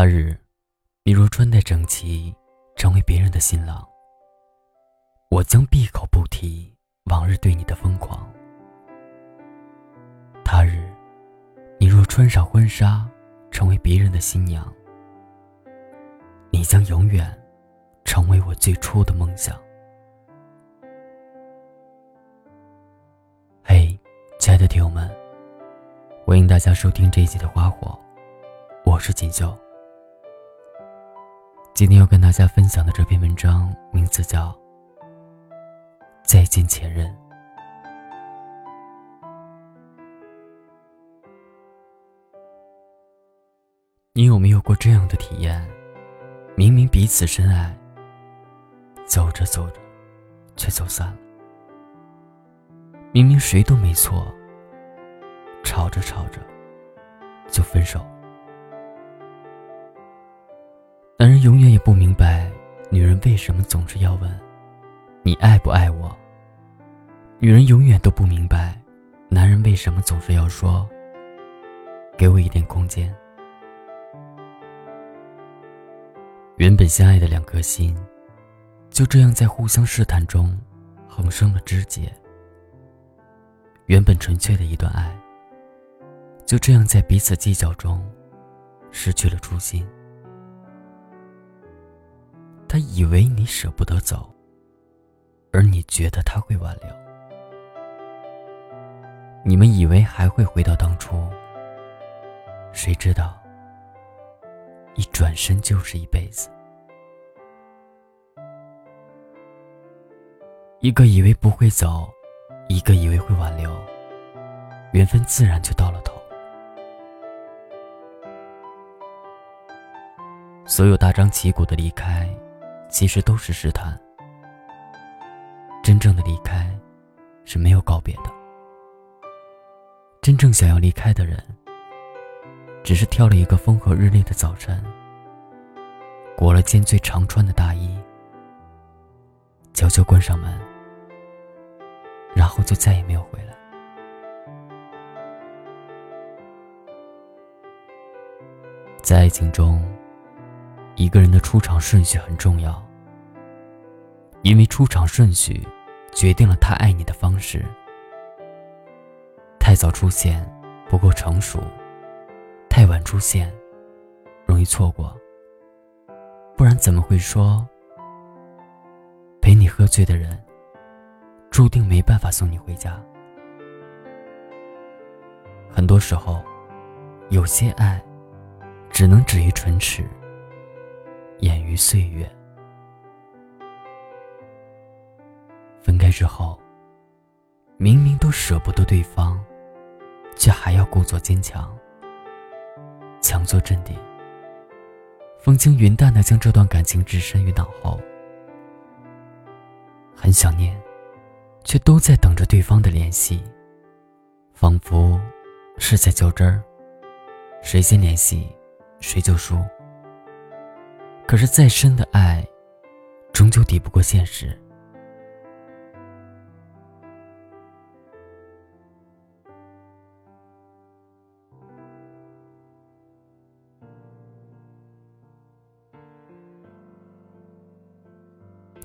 他日，你若穿戴整齐，成为别人的新郎，我将闭口不提往日对你的疯狂。他日，你若穿上婚纱，成为别人的新娘，你将永远成为我最初的梦想。嘿，亲爱的听友们，欢迎大家收听这一集的《花火》，我是锦绣。今天要跟大家分享的这篇文章名字叫《再见前任》。你有没有过这样的体验？明明彼此深爱，走着走着，却走散了；明明谁都没错，吵着吵着，就分手。男人永远也不明白，女人为什么总是要问“你爱不爱我”。女人永远都不明白，男人为什么总是要说“给我一点空间”。原本相爱的两颗心，就这样在互相试探中，横生了枝节。原本纯粹的一段爱，就这样在彼此计较中，失去了初心。他以为你舍不得走，而你觉得他会挽留。你们以为还会回到当初，谁知道一转身就是一辈子。一个以为不会走，一个以为会挽留，缘分自然就到了头。所有大张旗鼓的离开。其实都是试探。真正的离开，是没有告别的。真正想要离开的人，只是挑了一个风和日丽的早晨，裹了件最常穿的大衣，悄悄关上门，然后就再也没有回来。在爱情中。一个人的出场顺序很重要，因为出场顺序决定了他爱你的方式。太早出现不够成熟，太晚出现容易错过。不然怎么会说陪你喝醉的人注定没办法送你回家？很多时候，有些爱只能止于唇齿。掩于岁月。开之后，明明都舍不得对方，却还要故作坚强，强作镇定，风轻云淡的将这段感情置身于脑后。很想念，却都在等着对方的联系，仿佛是在较真儿，谁先联系，谁就输。可是再深的爱，终究抵不过现实。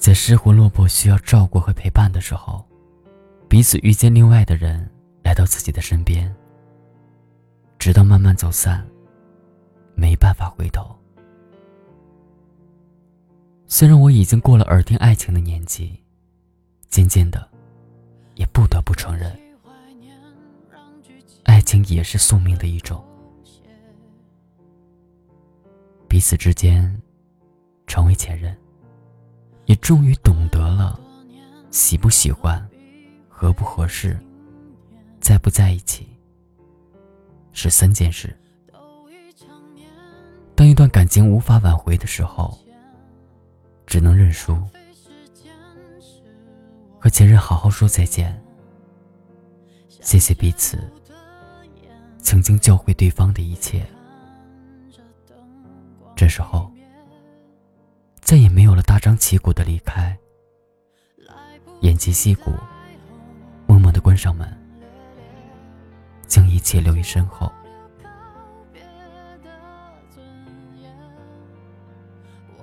在失魂落魄、需要照顾和陪伴的时候，彼此遇见另外的人来到自己的身边，直到慢慢走散，没办法回头。虽然我已经过了耳听爱情的年纪，渐渐的，也不得不承认，爱情也是宿命的一种。彼此之间，成为前任，也终于懂得了，喜不喜欢，合不合适，在不在一起，是三件事。当一段感情无法挽回的时候。只能认输，和前任好好说再见。谢谢彼此曾经教会对方的一切。这时候，再也没有了大张旗鼓的离开，偃旗息鼓，默默的关上门，将一切留于身后。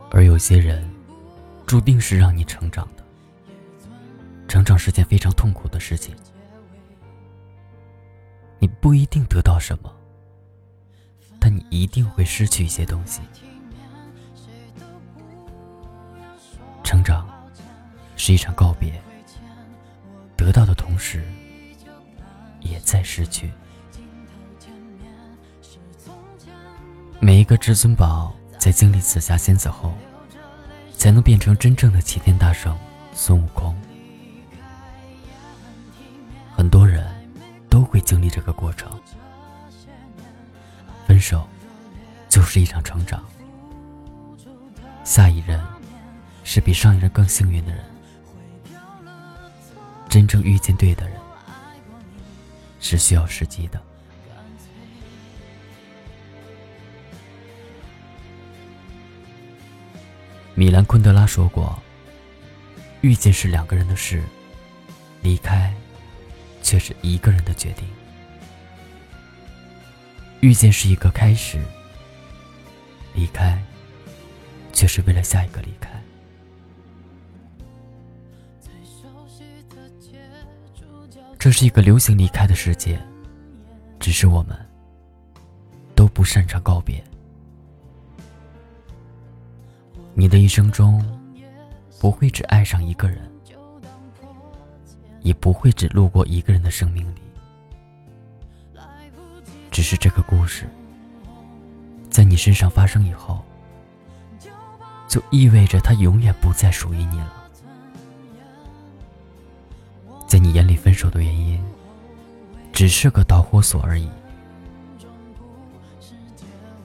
而有些人，注定是让你成长的。成长是件非常痛苦的事情，你不一定得到什么，但你一定会失去一些东西。成长是一场告别，得到的同时，也在失去。每一个至尊宝在经历紫霞仙子后，才能变成真正的齐天大圣孙悟空。很多人都会经历这个过程，分手就是一场成长。下一任是比上一任更幸运的人，真正遇见对的人是需要时机的。米兰昆德拉说过：“遇见是两个人的事，离开却是一个人的决定。遇见是一个开始，离开却是为了下一个离开。这是一个流行离开的世界，只是我们都不擅长告别。”你的一生中，不会只爱上一个人，也不会只路过一个人的生命里。只是这个故事，在你身上发生以后，就意味着它永远不再属于你了。在你眼里，分手的，只是个导火索而已。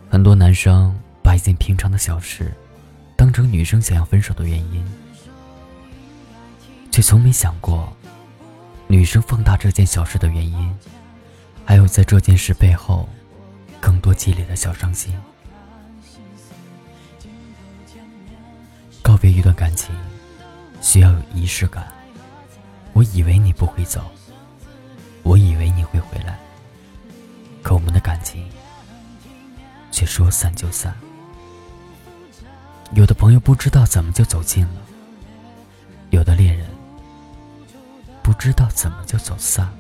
很多男生把一件平常的小事。当成女生想要分手的原因，却从没想过，女生放大这件小事的原因，还有在这件事背后更多积累的小伤心。告别一段感情，需要有仪式感。我以为你不会走，情却说散就散。有的朋友不知道怎么就走近了，有的恋人不知道怎么就走散。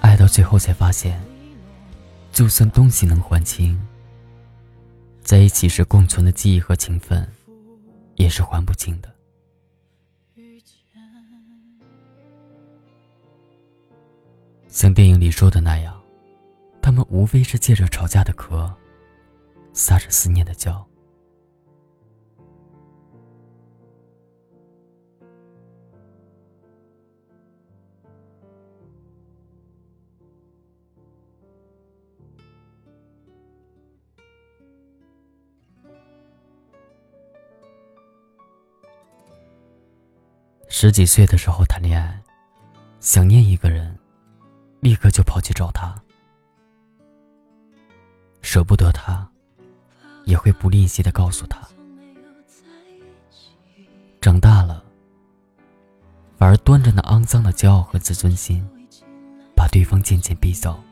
爱到最后才发现，就算东西能还清，在一起时共存的记忆和情分，也是还不清的。像电影里说的那样。他们无非是借着吵架的壳，撒着思念的娇。十几岁的时候谈恋爱，想念一个人，立刻就跑去找他。舍不得他，也会不吝惜的告诉他。长大了，反而端着那肮脏的骄傲和自尊心，把对方渐渐逼走。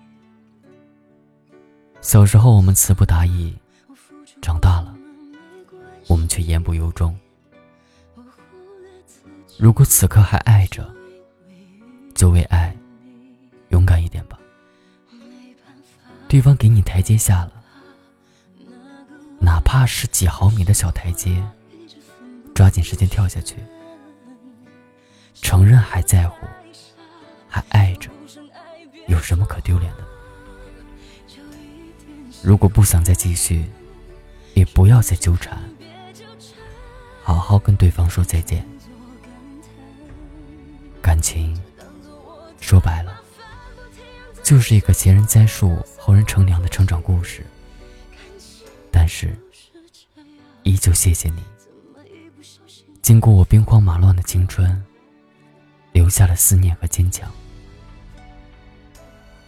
小时候我们词不达意，长大了，我们却言不由衷。如果此刻还爱着，就为爱勇敢一点吧。对方给你台阶下了，哪怕是几毫米的小台阶，抓紧时间跳下去。承认还在乎，还爱着，有什么可丢脸的？如果不想再继续，也不要再纠缠，好好跟对方说再见。感情，说白了。就是一个前人栽树，后人乘凉的成长故事。但是，依旧谢谢你，经过我兵荒马乱的青春，留下了思念和坚强。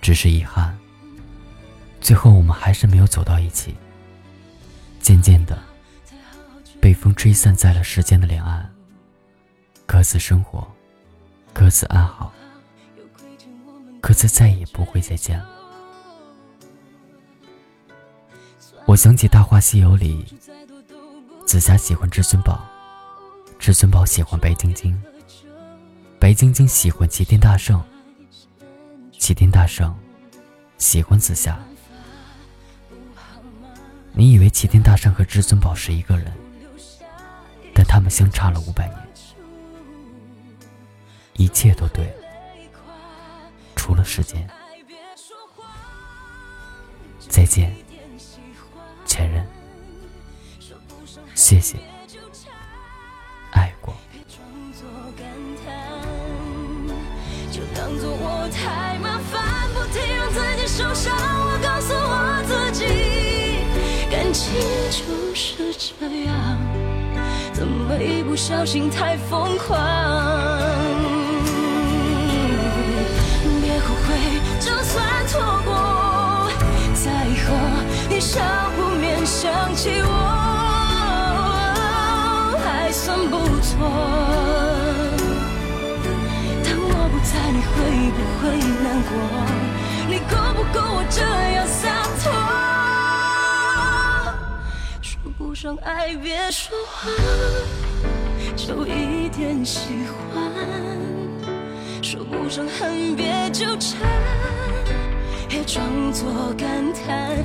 只是遗憾，最后我们还是没有走到一起。渐渐的，被风吹散在了时间的两岸，各自生活，各自安好。各自再也不会再见了。我想起《大话西游》里，紫霞喜欢至尊宝，至尊宝喜欢白晶晶，白晶晶喜欢齐天大圣，齐天大圣喜欢紫霞。你以为齐天大圣和至尊宝是一个人，但他们相差了五百年，一切都对，除了时间。再见，前任。谢谢，爱过。就当做我太麻烦，不停让自己受伤。我告诉我自己，感情就是这样，怎么一不小心太疯狂？和你笑不面想起我。还算不错当我不在，你会不会难过？你够不够我这样洒脱？说不上爱，别说谎，就一点喜欢；说不上恨，别纠缠，别装作感叹，